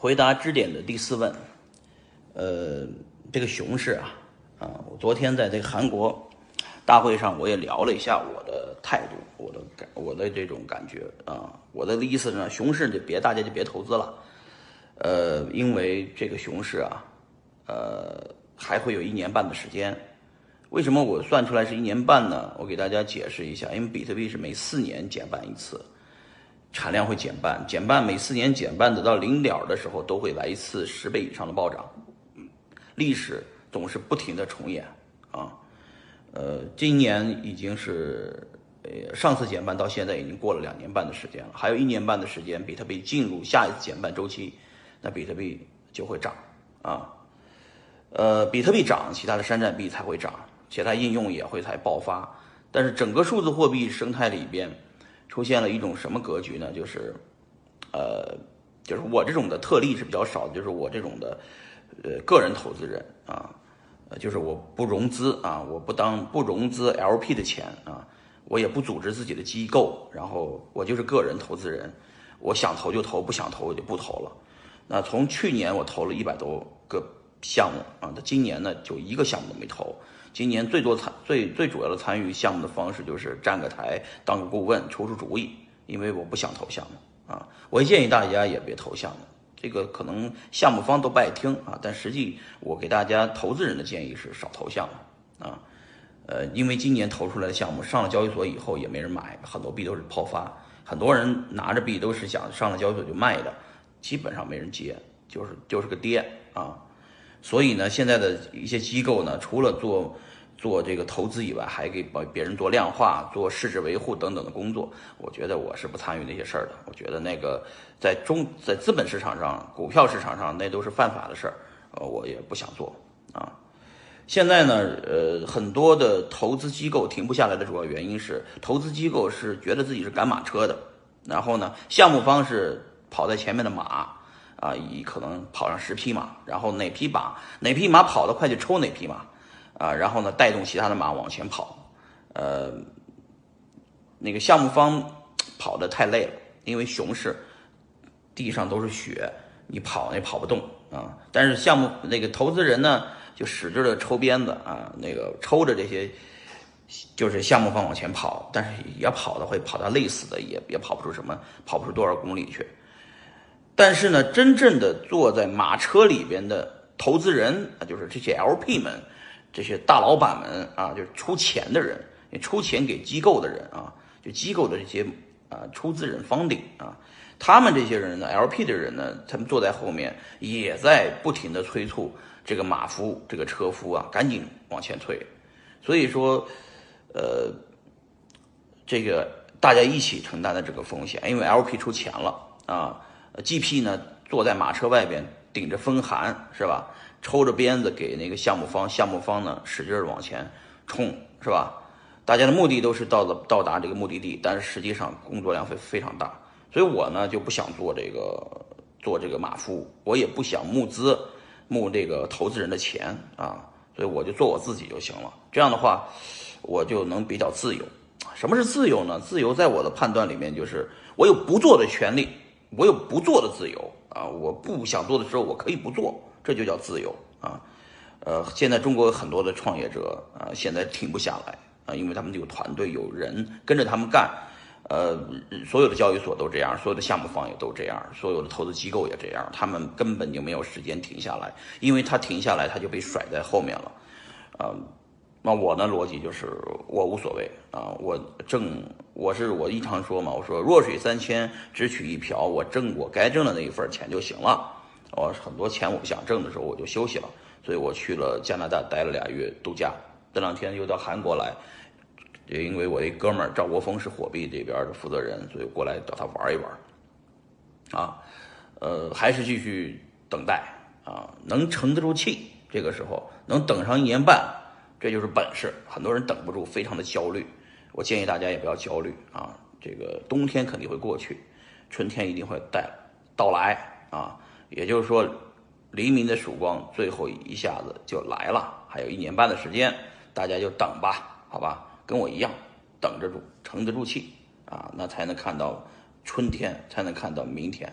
回答支点的第四问，呃，这个熊市啊，啊，我昨天在这个韩国大会上，我也聊了一下我的态度，我的感，我的这种感觉啊，我的意思是呢，熊市就别大家就别投资了，呃，因为这个熊市啊，呃，还会有一年半的时间。为什么我算出来是一年半呢？我给大家解释一下，因为比特币是每四年减半一次。产量会减半，减半每四年减半，等到零点的时候都会来一次十倍以上的暴涨。历史总是不停的重演啊，呃，今年已经是呃上次减半到现在已经过了两年半的时间了，还有一年半的时间，比特币进入下一次减半周期，那比特币就会涨啊。呃，比特币涨，其他的山寨币才会涨，其他应用也会才爆发。但是整个数字货币生态里边。出现了一种什么格局呢？就是，呃，就是我这种的特例是比较少的，就是我这种的，呃，个人投资人啊，呃，就是我不融资啊，我不当不融资 LP 的钱啊，我也不组织自己的机构，然后我就是个人投资人，我想投就投，不想投我就不投了。那从去年我投了一百多个项目啊，到今年呢就一个项目都没投。今年最多参最最主要的参与项目的方式就是站个台当个顾问出出主意，因为我不想投项目啊。我建议大家也别投项目，这个可能项目方都不爱听啊。但实际我给大家投资人的建议是少投项目啊。呃，因为今年投出来的项目上了交易所以后也没人买，很多币都是抛发，很多人拿着币都是想上了交易所就卖的，基本上没人接，就是就是个跌啊。所以呢，现在的一些机构呢，除了做做这个投资以外，还给把别人做量化、做市值维护等等的工作。我觉得我是不参与那些事儿的。我觉得那个在中在资本市场上、股票市场上，那都是犯法的事儿，呃，我也不想做啊。现在呢，呃，很多的投资机构停不下来的主要原因是，投资机构是觉得自己是赶马车的，然后呢，项目方是跑在前面的马。啊，以可能跑上十匹马，然后哪匹马哪匹马跑得快就抽哪匹马，啊，然后呢带动其他的马往前跑，呃，那个项目方跑得太累了，因为熊市，地上都是雪，你跑也跑不动啊。但是项目那个投资人呢，就使劲的抽鞭子啊，那个抽着这些，就是项目方往前跑，但是也跑的会跑到累死的，也也跑不出什么，跑不出多少公里去。但是呢，真正的坐在马车里边的投资人啊，就是这些 LP 们，这些大老板们啊，就是出钱的人，出钱给机构的人啊，就机构的这些啊出资人方鼎啊，他们这些人呢，LP 的人呢，他们坐在后面也在不停的催促这个马夫、这个车夫啊，赶紧往前推。所以说，呃，这个大家一起承担的这个风险，因为 LP 出钱了啊。GP 呢，坐在马车外边，顶着风寒，是吧？抽着鞭子给那个项目方，项目方呢使劲儿往前冲，是吧？大家的目的都是到了到达这个目的地，但是实际上工作量会非常大，所以我呢就不想做这个做这个马夫，我也不想募资募这个投资人的钱啊，所以我就做我自己就行了。这样的话，我就能比较自由。什么是自由呢？自由在我的判断里面就是我有不做的权利。我有不做的自由啊！我不想做的时候，我可以不做，这就叫自由啊！呃，现在中国很多的创业者啊，现在停不下来啊，因为他们有团队，有人跟着他们干。呃，所有的交易所都这样，所有的项目方也都这样，所有的投资机构也这样，他们根本就没有时间停下来，因为他停下来，他就被甩在后面了，啊。那我呢？逻辑就是我无所谓啊，我挣我是我经常说嘛，我说弱水三千只取一瓢，我挣我该挣的那一份钱就行了。我很多钱我不想挣的时候，我就休息了。所以我去了加拿大待了俩月度假，这两天又到韩国来，也因为我一哥们儿赵国峰是火币这边的负责人，所以过来找他玩一玩。啊，呃，还是继续等待啊，能沉得住气，这个时候能等上一年半。这就是本事，很多人等不住，非常的焦虑。我建议大家也不要焦虑啊，这个冬天肯定会过去，春天一定会带到来啊。也就是说，黎明的曙光最后一下子就来了，还有一年半的时间，大家就等吧，好吧，跟我一样，等着住，沉得住气啊，那才能看到春天，才能看到明天。